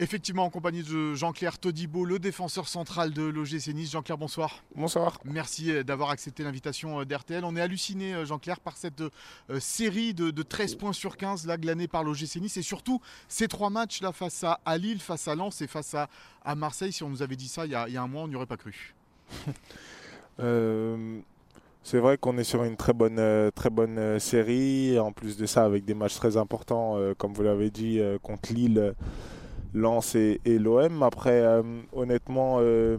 Effectivement, en compagnie de Jean-Claire Todibo, le défenseur central de l'OGC Nice. Jean-Claire, bonsoir. Bonsoir. Merci euh, d'avoir accepté l'invitation euh, d'RTL. On est halluciné, euh, Jean-Claire, par cette série de, 13 points sur 15 là, glanée par l'OGC Nice et surtout ces trois matchs là face à, Lille, face à Lens et face à, Marseille. Si on nous avait dit ça il y a, un mois, on n'y aurait pas cru. c'est vrai qu'on est sur une très bonne, très bonne série. En plus de ça, avec des matchs très importants, comme vous l'avez dit, contre Lille. Lens et, l'OM. Après, euh, honnêtement, euh,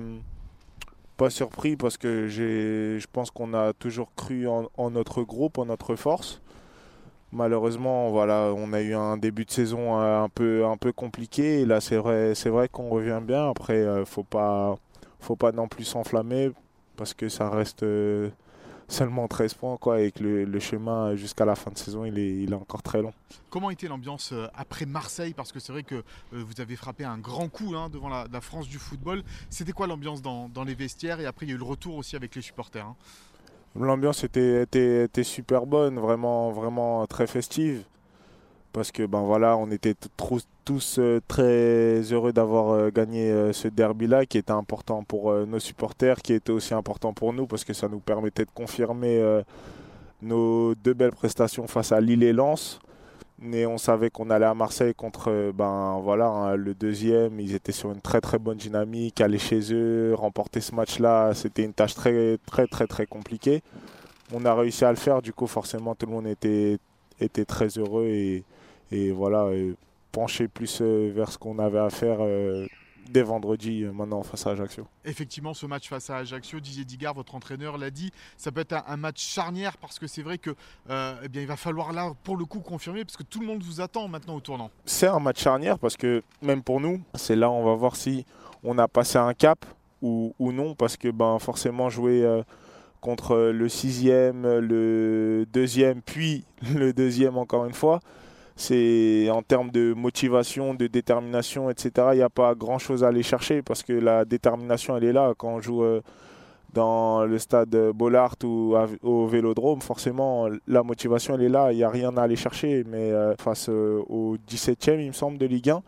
pas surpris parce que je pense qu'on a toujours cru en, notre groupe, en notre force. Malheureusement, voilà, on a eu un début de saison euh, un peu, compliqué. Là, c'est vrai, c'est vrai qu'on revient bien. Après, faut pas, faut pas non plus s'enflammer parce que ça reste seulement 13 points quoi, et que le, chemin jusqu'à la fin de saison il est, il est encore très long. Comment était l'ambiance euh, après Marseille? Parce que c'est vrai que euh, vous avez frappé un grand coup hein, devant la, France du football. C'était quoi l'ambiance dans, les vestiaires? Et après il y a eu le retour aussi avec les supporters. Hein. L'ambiance était, était, était, super bonne, vraiment, vraiment très festive parce que ben voilà, on était tous euh, très heureux d'avoir euh, gagné euh, ce derby-là, qui était important pour nos supporters, qui était aussi important pour nous, parce que ça nous permettait de confirmer nos deux belles prestations face à Lille et Lens. Mais on savait qu'on allait à Marseille contre ben voilà hein, le deuxième. Ils étaient sur une très très bonne dynamique. Aller chez eux, remporter ce match-là, c'était une tâche très très très très compliquée. On a réussi à le faire. Du coup, forcément, tout le monde était était très heureux et, et voilà, pencher plus euh, vers ce qu'on avait à faire euh, dès vendredi euh, maintenant face à Ajaccio. Effectivement, ce match face à Ajaccio, Didier Digard, votre entraîneur, l'a dit, ça peut être un, match charnière parce que c'est vrai que eh bien, il va falloir là pour le coup confirmer parce que tout le monde vous attend maintenant au tournant. C'est un match charnière parce que même pour nous, c'est là on va voir si on a passé un cap ou, ou non parce que ben, forcément jouer contre le sixième, le deuxième, puis le deuxième encore une fois c'est en termes de motivation, de détermination, etc. Il n'y a pas grand chose à aller chercher parce que la détermination, elle est là. Quand on joue euh, dans le stade Bollard ou au vélodrome, forcément, la motivation, elle est là. Il n'y a rien à aller chercher. Mais euh, face euh, au 17e, il me semble, de Ligue 1,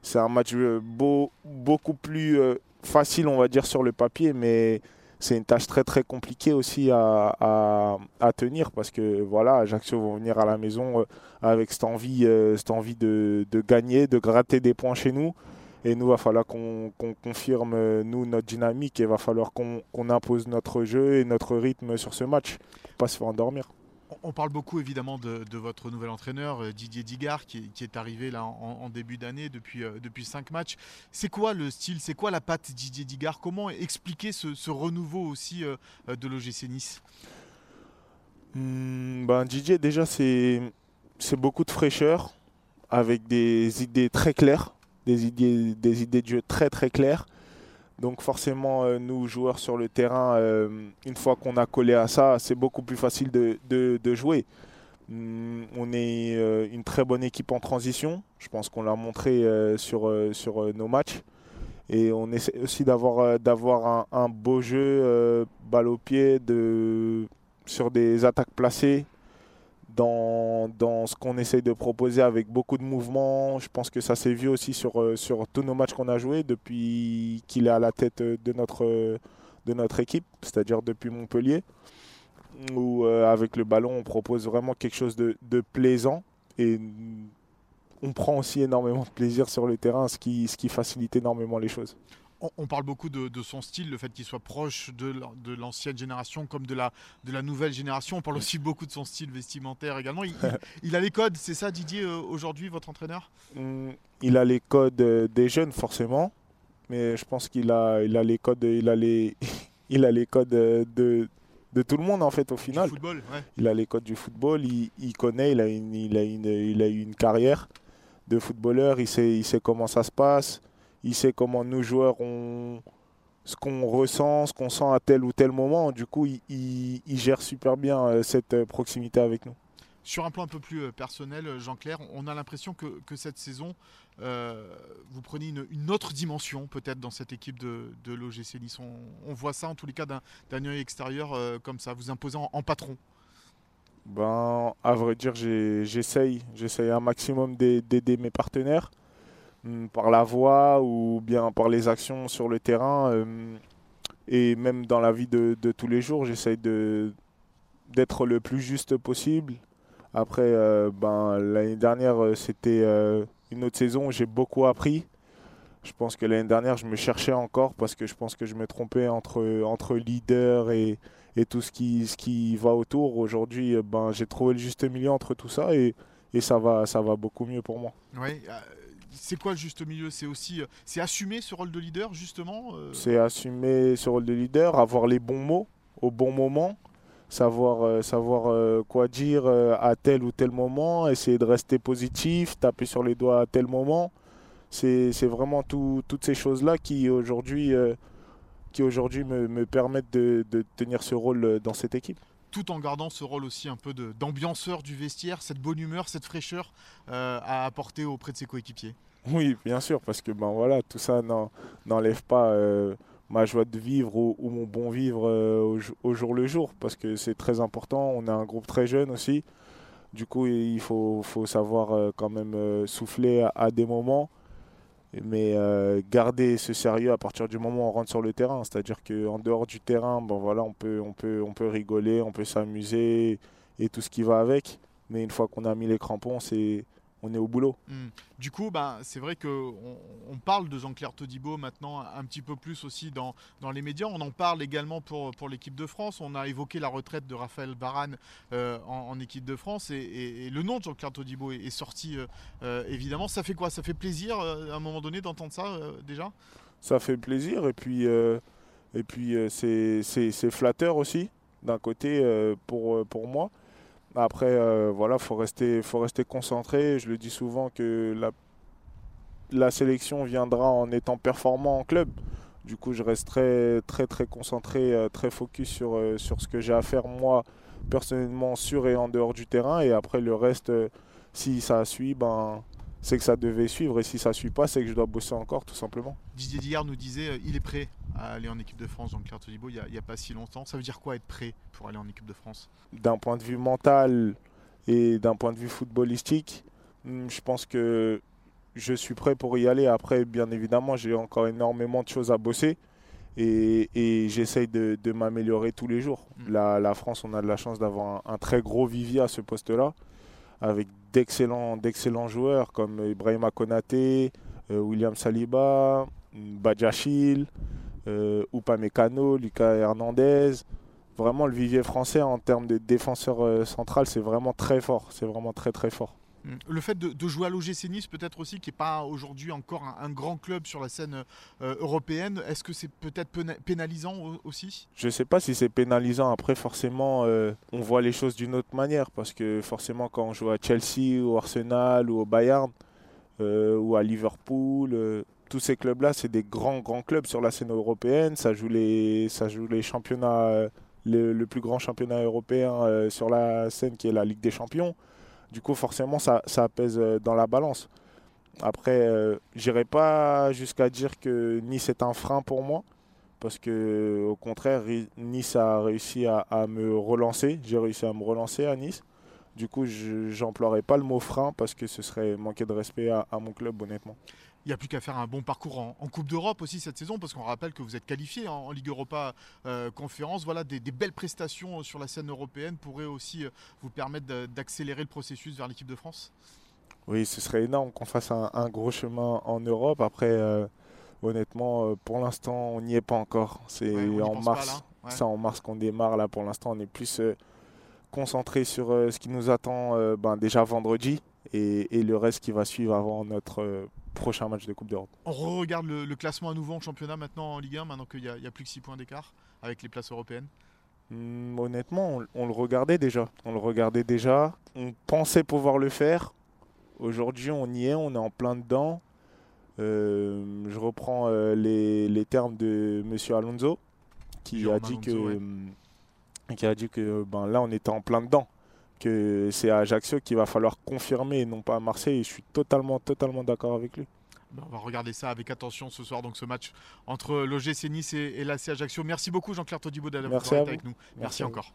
c'est un match beaucoup plus facile, on va dire, sur le papier. C'est une tâche très très compliquée aussi à, tenir parce que voilà, Ajaccio vont venir à la maison euh, avec cette envie, euh, cette envie de, gagner, de gratter des points chez nous. Et nous, il va falloir qu'on confirme, euh, nous, notre dynamique et va falloir qu'on impose notre jeu et notre rythme sur ce match, pas se faire endormir. On parle beaucoup évidemment de, votre nouvel entraîneur euh, Didier Digard qui, est arrivé là en, début d'année depuis, euh, depuis cinq matchs. C'est quoi le style C'est quoi la patte Didier Digard? Comment expliquer ce, renouveau aussi euh, de l'OGC Nice? Hmm, ben, Didier déjà c'est beaucoup de fraîcheur avec des idées très claires, des idées, des idées de jeu très très claires. Donc forcément, euh, nous, joueurs sur le terrain, euh, une fois qu'on a collé à ça, c'est beaucoup plus facile de, jouer. Mm, on est euh, une très bonne équipe en transition. Je pense qu'on l'a montré sur, nos matchs. Et on essaie aussi d'avoir un, beau jeu, balle au pied, sur des attaques placées, dans, ce qu'on essaye de proposer avec beaucoup de mouvements. Je pense que ça s'est vu aussi sur, euh, tous nos matchs qu'on a joués depuis qu'il est à la tête de notre, de notre équipe, c'est-à-dire depuis Montpellier, où euh, avec le ballon on propose vraiment quelque chose de, plaisant et on prend aussi énormément de plaisir sur le terrain, ce qui facilite énormément les choses. On parle beaucoup de, son style, le fait qu'il soit proche de, l'ancienne génération comme de la, de la nouvelle génération. On parle aussi beaucoup de son style vestimentaire également. Il, a les codes, c'est ça Didier, euh, aujourd'hui, votre entraîneur? Mm, Il a les codes euh, des jeunes, forcément. Mais je pense qu'il a, il a les codes, il a les, il a les codes euh, de, de tout le monde en fait au final. football, Il a les codes du football, il, connaît, il a, une, il, a une, il a eu une carrière de footballeur, il sait, il sait comment ça se passe il sait comment nous joueurs on ce qu'on ressent, ce qu'on sent à tel ou tel moment. Du coup, il, gère super bien euh, cette euh, proximité avec nous. Sur un plan un peu plus euh, personnel, Jean-Claire, on a l'impression que, cette saison, vous prenez une, autre dimension peut-être dans cette équipe de, de l'OGC Nice. On, voit ça en tous les cas d'un œil extérieur comme ça, vous imposant en, patron. Ben, à vrai dire, j'essaye, j'essaye un maximum d'aider mes partenaires. Mm, par la voix ou bien par les actions sur le terrain. et même dans la vie de, tous les jours, j'essaye d'être le plus juste possible. Après, ben, l'année dernière, c'était une autre saison où j'ai beaucoup appris. Je pense que l'année dernière, je me cherchais encore parce que je pense que je me trompais entre, entre leader et, et tout ce qui, ce qui va autour. Aujourd'hui, ben, j'ai trouvé le juste milieu entre tout ça et, et ça, va, ça va beaucoup mieux pour moi. Oui, euh, c'est quoi le juste milieu? C'est aussi euh, c'est assumer ce rôle de leader, justement euh? C'est assumer ce rôle de leader, avoir les bons mots au bon moment savoir, savoir quoi dire à tel ou tel moment, essayer de rester positif, taper sur les doigts à tel moment. C'est vraiment toutes ces choses-là qui aujourd'hui euh, qui aujourd'hui me, me, permettent de, tenir ce rôle euh, dans cette équipe tout en gardant ce rôle aussi un peu d'ambianceur du vestiaire, cette bonne humeur, cette fraîcheur euh, à apporter auprès de ses coéquipiers? Oui, bien sûr, parce que ben voilà, tout ça n'enlève pas ma joie de vivre ou, mon bon vivre au, jour le jour, parce que c'est très important. On a un groupe très jeune aussi, du coup il faut savoir quand même souffler à, des moments mais euh, garder ce sérieux à partir du moment où on rentre sur le terrain. C'est-à-dire qu'en dehors du terrain, bon, voilà, on, peut, on, peut, on peut rigoler, on peut s'amuser et tout ce qui va avec. Mais une fois qu'on a mis les crampons, c'est on est au boulot. Hmm. Du coup, bah, c'est vrai qu'on on parle de Jean-Claire Todibo maintenant un petit peu plus aussi dans, dans les médias. On en parle également pour, pour l'équipe de France. On a évoqué la retraite de Raphaël Varane euh, en, équipe de France et, le nom de Jean-Claire Todibo est, sorti euh, euh, évidemment. Ça fait quoi? Ça fait plaisir à un moment donné d'entendre ça déjà? Ça fait plaisir et puis, et puis c'est flatteur aussi d'un côté pour, pour moi. Après, euh, voilà, faut rester, faut rester concentré. Je le dis souvent que la, sélection viendra en étant performant en club. Du coup, je reste très, très, concentré, euh, très focus sur, euh, sur ce que j'ai à faire moi personnellement sur et en dehors du terrain. Et après, le reste, si ça suit, ben, c'est que ça devait suivre. Et si ça ne suit pas, c'est que je dois bosser encore, tout simplement. Didier Dillard nous disait euh, il est prêt à aller en équipe de France, donc Claire Todibo, il n'y a, pas si longtemps. Ça veut dire quoi être prêt pour aller en équipe de France? D'un point de vue mental et d'un point de vue footballistique, hmm, je pense que je suis prêt pour y aller. Après, bien évidemment, j'ai encore énormément de choses à bosser. Et, j'essaye de, m'améliorer tous les jours. Hmm. La, France, on a de la chance d'avoir un, un, très gros vivier à ce poste-là avec d'excellents, d'excellents joueurs comme Ibrahima Konaté, euh, William Saliba, Badjachil, euh, Upamecano, Lucas Hernandez. Vraiment, le vivier français en termes de défenseur euh, central, c'est vraiment très fort. C'est vraiment très très fort. Mm. Le fait de, jouer à l'OGC Nice, peut-être aussi, qui n'est pas aujourd'hui encore un, grand club sur la scène euh, européenne, est-ce que c'est peut-être pénalisant aussi? Je ne sais pas si c'est pénalisant. Après, forcément, euh, on voit les choses d'une autre manière. Parce que forcément, quand on joue à Chelsea, ou Arsenal, ou au Bayern, euh, ou à Liverpool, tous ces clubs-là, c'est des grands, grands clubs sur la scène européenne. Ça joue les, championnats, le, plus grand championnat européen sur la scène qui est la Ligue des Champions. Du coup, forcément, ça, ça pèse euh, dans la balance. Après, euh, j'irai pas jusqu'à dire que Nice est un frein pour moi, parce que au contraire, Nice a réussi à, me relancer. J'ai réussi à me relancer à Nice. Du coup, je n'emploierai pas le mot frein parce que ce serait manquer de respect à mon club, honnêtement il n'y a plus qu'à faire un bon parcours en, Coupe d'Europe aussi cette saison, parce qu'on rappelle que vous êtes qualifié en, Ligue Europa euh, Conférence. Voilà, des, belles prestations sur la scène européenne pourraient aussi euh, vous permettre d'accélérer le processus vers l'équipe de France Oui, ce serait énorme qu'on fasse un, gros chemin en Europe. Après, euh, honnêtement, pour l'instant, on n'y est pas encore. C'est en mars. C'est en mars qu'on démarre. Là, pour l'instant, on est plus concentré sur ce qui nous attend ben, déjà vendredi et, et, le reste qui va suivre avant notre prochain match de Coupe d'Europe. On regarde le, classement à nouveau en championnat maintenant en Ligue 1, maintenant qu'il n'y a, plus que 6 points d'écart avec les places européennes hmm, Honnêtement, on, le regardait déjà. On le regardait déjà. On pensait pouvoir le faire. Aujourd'hui, on y est, on est en plein dedans. Euh, je reprends euh, les, termes de M. Alonso, qui a, dit que, hmm, qui a dit que ben, là, on était en plein dedans que c'est à Ajaccio qu'il va falloir confirmer et non pas à Marseille. Et je suis totalement, totalement d'accord avec lui. On va regarder ça avec attention ce soir, donc ce match entre l'OGC Nice et, l'AC Ajaccio. Merci beaucoup Jean-Claire Todibo d'avoir été avec nous. Merci encore.